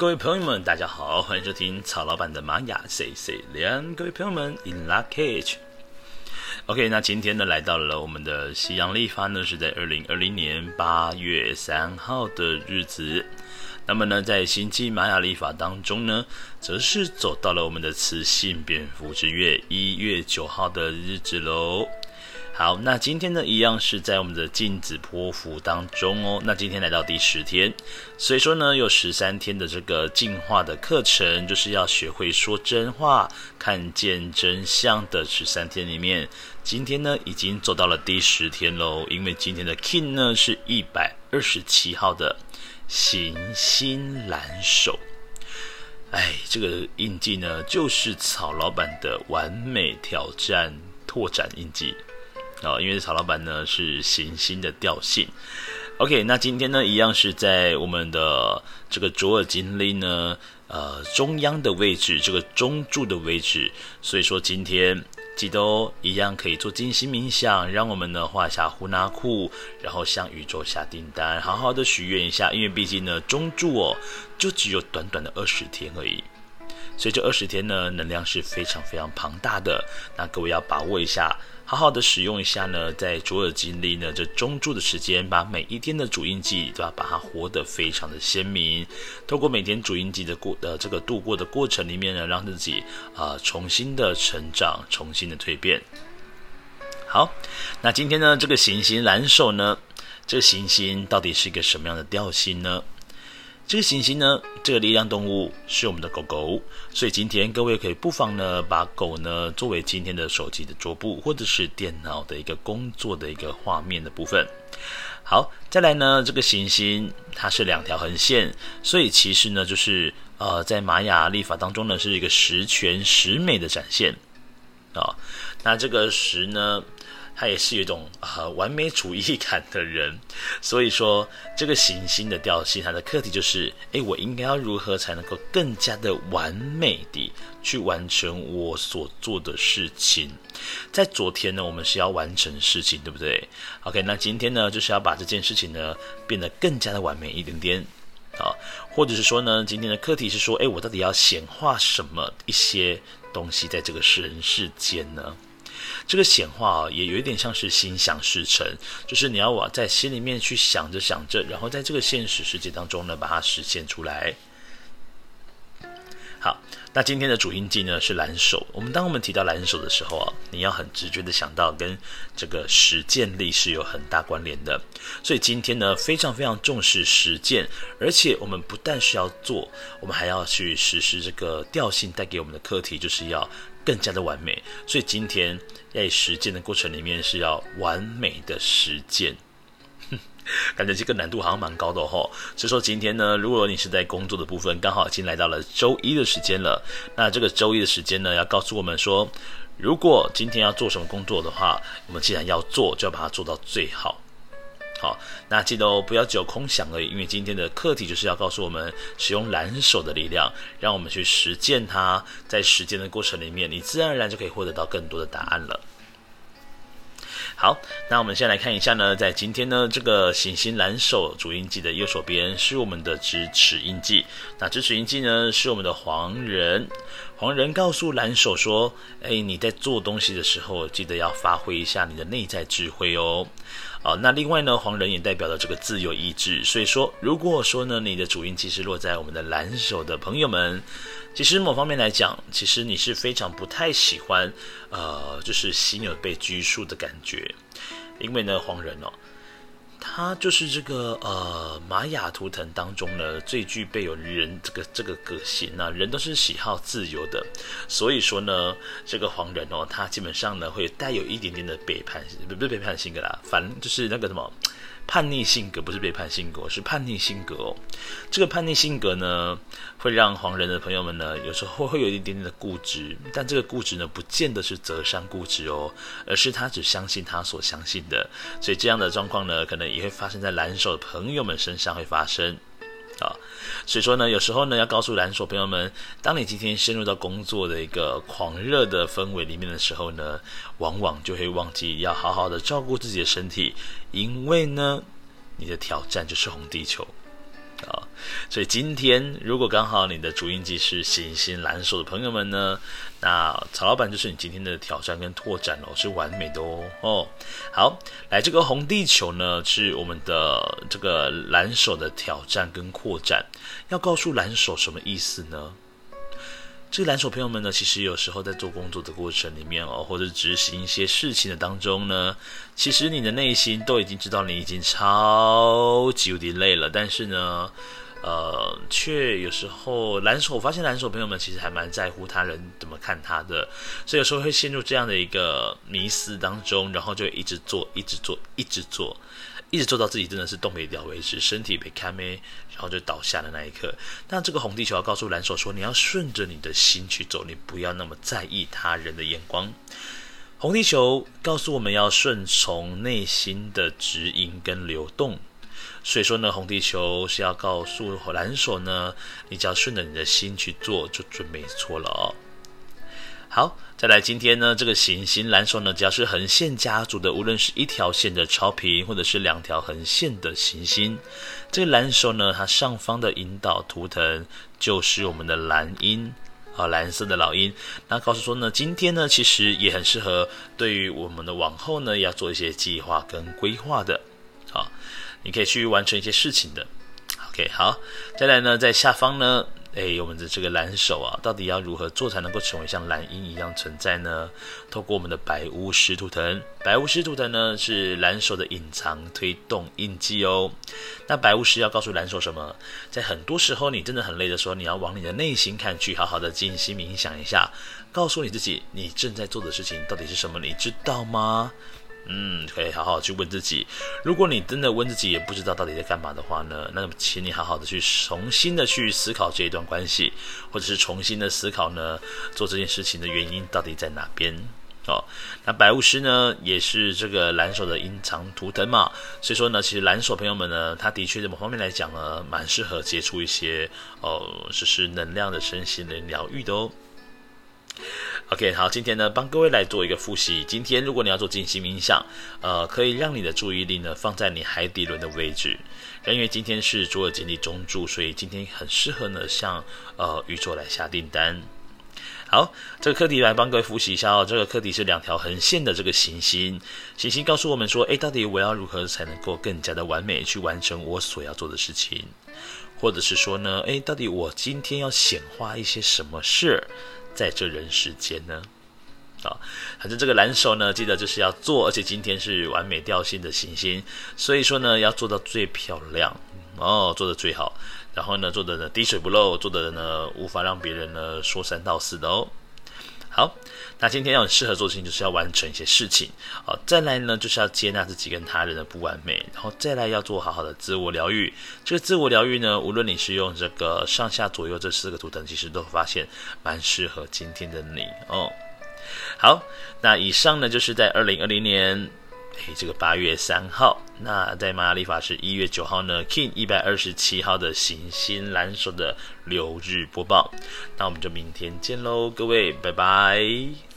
各位朋友们，大家好，欢迎收听曹老板的玛雅 C C 连。各位朋友们，In lak'ech。OK，那今天呢，来到了我们的西洋历法呢，是在二零二零年八月三号的日子。那么呢，在星际玛雅历法当中呢，则是走到了我们的雌性蝙蝠之月一月九号的日子喽。好，那今天呢，一样是在我们的镜子波符当中哦。那今天来到第十天，所以说呢，有十三天的这个进化的课程，就是要学会说真话、看见真相的十三天里面，今天呢已经走到了第十天喽。因为今天的 King 呢是一百二十七号的行星蓝手，哎，这个印记呢就是曹老板的完美挑战拓展印记。哦，因为曹老板呢是行星的调性，OK，那今天呢一样是在我们的这个卓尔金历呢，呃中央的位置，这个中柱的位置，所以说今天记得哦，一样可以做静心冥想，让我们呢画下呼纳库，然后向宇宙下订单，好好的许愿一下，因为毕竟呢中柱哦就只有短短的二十天而已，所以这二十天呢能量是非常非常庞大的，那各位要把握一下。好好的使用一下呢，在卓尔金历呢这中柱的时间，把每一天的主印记都要把它活得非常的鲜明。透过每天主印记的过呃这个度过的过程里面呢，让自己啊、呃、重新的成长，重新的蜕变。好，那今天呢这个行星蓝手呢，这个行星到底是一个什么样的调性呢？这个行星呢，这个力量动物是我们的狗狗，所以今天各位可以不妨呢，把狗呢作为今天的手机的桌布，或者是电脑的一个工作的一个画面的部分。好，再来呢，这个行星它是两条横线，所以其实呢，就是呃，在玛雅历法当中呢，是一个十全十美的展现啊、那这个十呢？他也是有一种呃完美主义感的人，所以说这个行星的调性，它的课题就是，诶，我应该要如何才能够更加的完美地去完成我所做的事情？在昨天呢，我们是要完成事情，对不对？OK，那今天呢，就是要把这件事情呢变得更加的完美一点点啊，或者是说呢，今天的课题是说，诶，我到底要显化什么一些东西在这个人世间呢？这个显化啊，也有一点像是心想事成，就是你要往在心里面去想着想着，然后在这个现实世界当中呢，把它实现出来。好，那今天的主音记呢是蓝手。我们当我们提到蓝手的时候啊，你要很直觉的想到跟这个实践力是有很大关联的。所以今天呢，非常非常重视实践，而且我们不但是要做，我们还要去实施这个调性带给我们的课题，就是要。更加的完美，所以今天在实践的过程里面是要完美的实践，感觉这个难度好像蛮高的哦。所以说今天呢，如果你是在工作的部分，刚好已经来到了周一的时间了，那这个周一的时间呢，要告诉我们说，如果今天要做什么工作的话，我们既然要做，就要把它做到最好。好，那记得哦，不要只有空想而已，因为今天的课题就是要告诉我们，使用蓝手的力量，让我们去实践它。在实践的过程里面，你自然而然就可以获得到更多的答案了。好，那我们先来看一下呢，在今天呢，这个行星蓝手主印记的右手边是我们的支持印记，那支持印记呢是我们的黄人，黄人告诉蓝手说，哎，你在做东西的时候，记得要发挥一下你的内在智慧哦。好，那另外呢，黄人也代表了这个自由意志，所以说，如果说呢，你的主印记是落在我们的蓝手的朋友们，其实某方面来讲，其实你是非常不太喜欢，呃，就是心有被拘束的感觉，因为呢，黄人哦。他就是这个呃玛雅图腾当中呢，最具备有人这个这个个性啊，人都是喜好自由的，所以说呢，这个黄人哦，他基本上呢会带有一点点的背叛，不不是背叛性格啦，反正就是那个什么。叛逆性格不是背叛性格，是叛逆性格哦。这个叛逆性格呢，会让黄人的朋友们呢，有时候会有一点点的固执，但这个固执呢，不见得是择善固执哦，而是他只相信他所相信的。所以这样的状况呢，可能也会发生在蓝手的朋友们身上会发生。啊，所以说呢，有时候呢，要告诉蓝手朋友们，当你今天深入到工作的一个狂热的氛围里面的时候呢，往往就会忘记要好好的照顾自己的身体，因为呢，你的挑战就是红地球。所以今天如果刚好你的主音机是行星蓝手的朋友们呢，那曹老板就是你今天的挑战跟拓展哦，是完美的哦。哦，好，来这个红地球呢，是我们的这个蓝手的挑战跟扩展，要告诉蓝手什么意思呢？这个蓝手朋友们呢，其实有时候在做工作的过程里面哦，或者执行一些事情的当中呢，其实你的内心都已经知道你已经超级无敌累了，但是呢，呃，却有时候蓝手，我发现蓝手朋友们其实还蛮在乎他人怎么看他的，所以有时候会陷入这样的一个迷思当中，然后就一直做，一直做，一直做。一直做到自己真的是动没掉为止，身体被看没，然后就倒下的那一刻。那这个红地球要告诉蓝手说，你要顺着你的心去走，你不要那么在意他人的眼光。红地球告诉我们要顺从内心的指引跟流动。所以说呢，红地球是要告诉蓝手呢，你只要顺着你的心去做，就准没错了哦。好，再来今天呢，这个行星蓝手呢，只要是横线家族的，无论是一条线的超频，或者是两条横线的行星，这个蓝手呢，它上方的引导图腾就是我们的蓝鹰啊，蓝色的老鹰。那告诉说呢，今天呢，其实也很适合对于我们的往后呢，要做一些计划跟规划的，好，你可以去完成一些事情的。OK，好，再来呢，在下方呢。哎，我们的这个蓝手啊，到底要如何做才能够成为像蓝鹰一样存在呢？透过我们的白巫师图腾，白巫师图腾呢是蓝手的隐藏推动印记哦。那白巫师要告诉蓝手什么？在很多时候你真的很累的时候，你要往你的内心看去，好好的静心冥想一下，告诉你自己，你正在做的事情到底是什么？你知道吗？嗯，可以好好去问自己。如果你真的问自己也不知道到底在干嘛的话呢，那么请你好好的去重新的去思考这一段关系，或者是重新的思考呢，做这件事情的原因到底在哪边？哦，那白巫师呢，也是这个蓝手的隐藏图腾嘛，所以说呢，其实蓝手朋友们呢，他的确在某方面来讲呢，蛮适合接触一些哦，就是能量的身心灵疗愈的哦。OK，好，今天呢，帮各位来做一个复习。今天如果你要做静心冥想，呃，可以让你的注意力呢放在你海底轮的位置。因为今天是卓尔金历中柱，所以今天很适合呢向呃宇宙来下订单。好，这个课题来帮各位复习一下哦。这个课题是两条横线的这个行星，行星告诉我们说，诶，到底我要如何才能够更加的完美去完成我所要做的事情？或者是说呢，诶，到底我今天要显化一些什么事？在这人世间呢，啊，反正这个蓝手呢，记得就是要做，而且今天是完美调性的行星，所以说呢，要做到最漂亮哦，做的最好，然后呢，做的呢滴水不漏，做的呢无法让别人呢说三道四的哦。好，那今天要很适合做的事情，就是要完成一些事情。好，再来呢，就是要接纳自己跟他人的不完美，然后再来要做好好的自我疗愈。这个自我疗愈呢，无论你是用这个上下左右这四个图腾，其实都发现蛮适合今天的你哦。好，那以上呢，就是在二零二零年。诶，这个八月三号，那在玛雅历法是一月九号呢 King 一百二十七号的行星蓝手的流日播报，那我们就明天见喽，各位，拜拜。